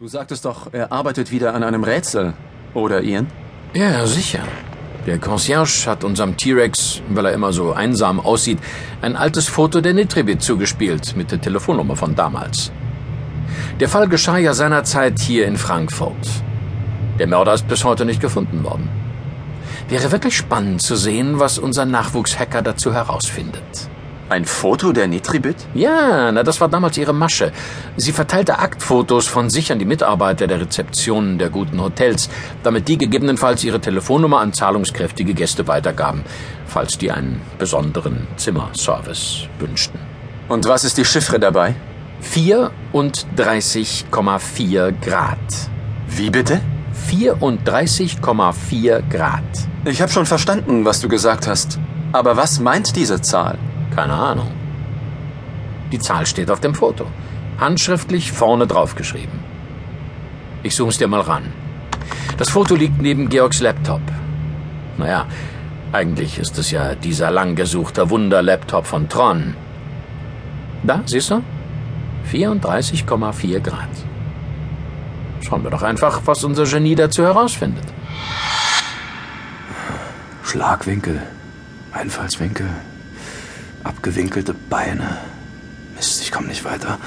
Du sagtest doch, er arbeitet wieder an einem Rätsel, oder Ian? Ja, sicher. Der Concierge hat unserem T-Rex, weil er immer so einsam aussieht, ein altes Foto der Nitribit zugespielt mit der Telefonnummer von damals. Der Fall geschah ja seinerzeit hier in Frankfurt. Der Mörder ist bis heute nicht gefunden worden. Wäre wirklich spannend zu sehen, was unser Nachwuchshacker dazu herausfindet. Ein Foto der Nitribit? Ja, na, das war damals ihre Masche. Sie verteilte Aktfotos von sich an die Mitarbeiter der Rezeptionen der guten Hotels, damit die gegebenenfalls ihre Telefonnummer an zahlungskräftige Gäste weitergaben, falls die einen besonderen Zimmerservice wünschten. Und was ist die Chiffre dabei? 34,4 Grad. Wie bitte? 34,4 Grad. Ich habe schon verstanden, was du gesagt hast. Aber was meint diese Zahl? Keine Ahnung. Die Zahl steht auf dem Foto. Handschriftlich vorne drauf geschrieben. Ich zoom's dir mal ran. Das Foto liegt neben Georgs Laptop. Naja, eigentlich ist es ja dieser lang gesuchte Wunder-Laptop von Tron. Da, siehst du? 34,4 Grad. Schauen wir doch einfach, was unser Genie dazu herausfindet. Schlagwinkel, Einfallswinkel, abgewinkelte Beine. Mist, ich komme nicht weiter.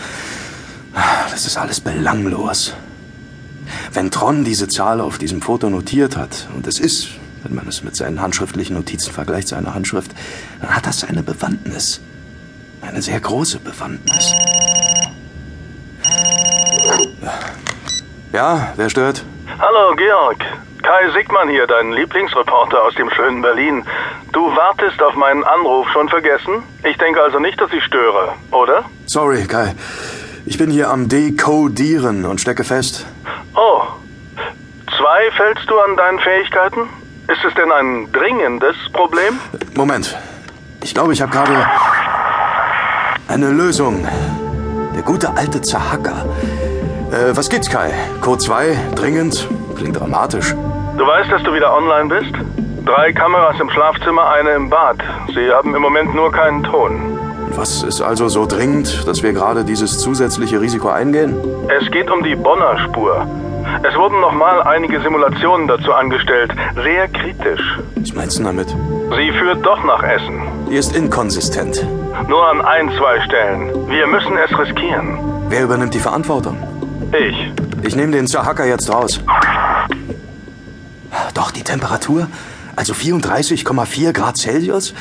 Das ist alles belanglos. Wenn Tron diese Zahl auf diesem Foto notiert hat, und es ist, wenn man es mit seinen handschriftlichen Notizen vergleicht, seine Handschrift, dann hat das seine Bewandtnis. Eine sehr große Bewandtnis. Ja, wer stört? Hallo, Georg. Kai Sigmann hier, dein Lieblingsreporter aus dem schönen Berlin. Du wartest auf meinen Anruf schon vergessen? Ich denke also nicht, dass ich störe, oder? Sorry, Kai. Ich bin hier am Dekodieren und stecke fest. Oh. Zweifelst du an deinen Fähigkeiten? Ist es denn ein dringendes Problem? Moment. Ich glaube, ich habe gerade eine Lösung. Der gute alte Zahacker. Äh, was gibt's, Kai? Code 2, dringend, klingt dramatisch. Du weißt, dass du wieder online bist? Drei Kameras im Schlafzimmer, eine im Bad. Sie haben im Moment nur keinen Ton. Was ist also so dringend, dass wir gerade dieses zusätzliche Risiko eingehen? Es geht um die Bonner Spur. Es wurden nochmal einige Simulationen dazu angestellt. Sehr kritisch. Was meinst du damit? Sie führt doch nach Essen. Die ist inkonsistent. Nur an ein, zwei Stellen. Wir müssen es riskieren. Wer übernimmt die Verantwortung? Ich. Ich nehme den Zahacker jetzt raus. Doch, die Temperatur? Also 34,4 Grad Celsius?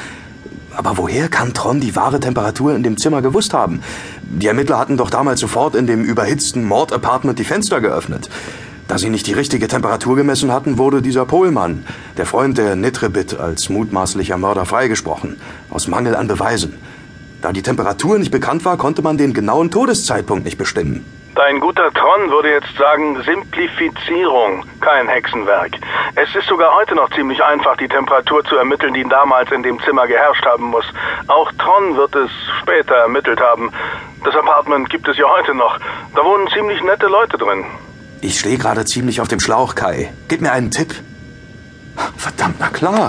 Aber woher kann Tron die wahre Temperatur in dem Zimmer gewusst haben? Die Ermittler hatten doch damals sofort in dem überhitzten Mordapartment die Fenster geöffnet. Da sie nicht die richtige Temperatur gemessen hatten, wurde dieser Pohlmann, der Freund der Nitrebit, als mutmaßlicher Mörder freigesprochen, aus Mangel an Beweisen. Da die Temperatur nicht bekannt war, konnte man den genauen Todeszeitpunkt nicht bestimmen. Dein guter Tron würde jetzt sagen Simplifizierung, kein Hexenwerk. Es ist sogar heute noch ziemlich einfach, die Temperatur zu ermitteln, die damals in dem Zimmer geherrscht haben muss. Auch Tron wird es später ermittelt haben. Das Apartment gibt es ja heute noch. Da wohnen ziemlich nette Leute drin. Ich stehe gerade ziemlich auf dem Schlauch, Kai. Gib mir einen Tipp. Verdammt, na klar.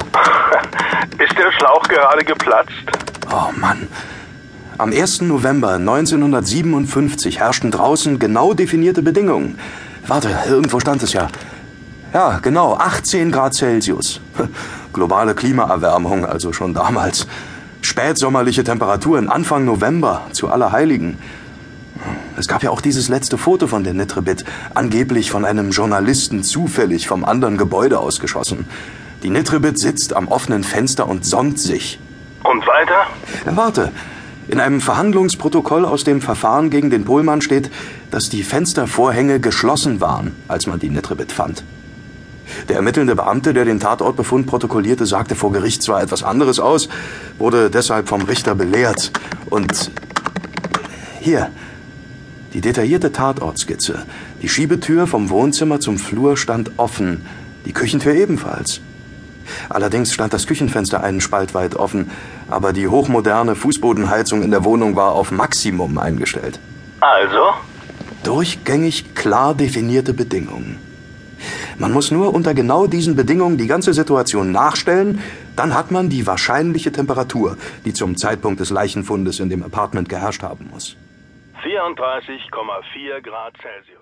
ist der Schlauch gerade geplatzt? Oh Mann. Am 1. November 1957 herrschten draußen genau definierte Bedingungen. Warte, irgendwo stand es ja. Ja, genau, 18 Grad Celsius. Globale Klimaerwärmung, also schon damals. Spätsommerliche Temperaturen Anfang November zu Allerheiligen. Es gab ja auch dieses letzte Foto von der Nitrebit, angeblich von einem Journalisten zufällig vom anderen Gebäude ausgeschossen. Die Nitrebit sitzt am offenen Fenster und sonnt sich. Und weiter? Warte, in einem Verhandlungsprotokoll aus dem Verfahren gegen den Pohlmann steht, dass die Fenstervorhänge geschlossen waren, als man die Nitrebit fand. Der ermittelnde Beamte, der den Tatortbefund protokollierte, sagte vor Gericht zwar etwas anderes aus, wurde deshalb vom Richter belehrt. Und hier, die detaillierte Tatortskizze. Die Schiebetür vom Wohnzimmer zum Flur stand offen, die Küchentür ebenfalls. Allerdings stand das Küchenfenster einen Spalt weit offen, aber die hochmoderne Fußbodenheizung in der Wohnung war auf Maximum eingestellt. Also? Durchgängig klar definierte Bedingungen. Man muss nur unter genau diesen Bedingungen die ganze Situation nachstellen, dann hat man die wahrscheinliche Temperatur, die zum Zeitpunkt des Leichenfundes in dem Apartment geherrscht haben muss. 34,4 Grad Celsius.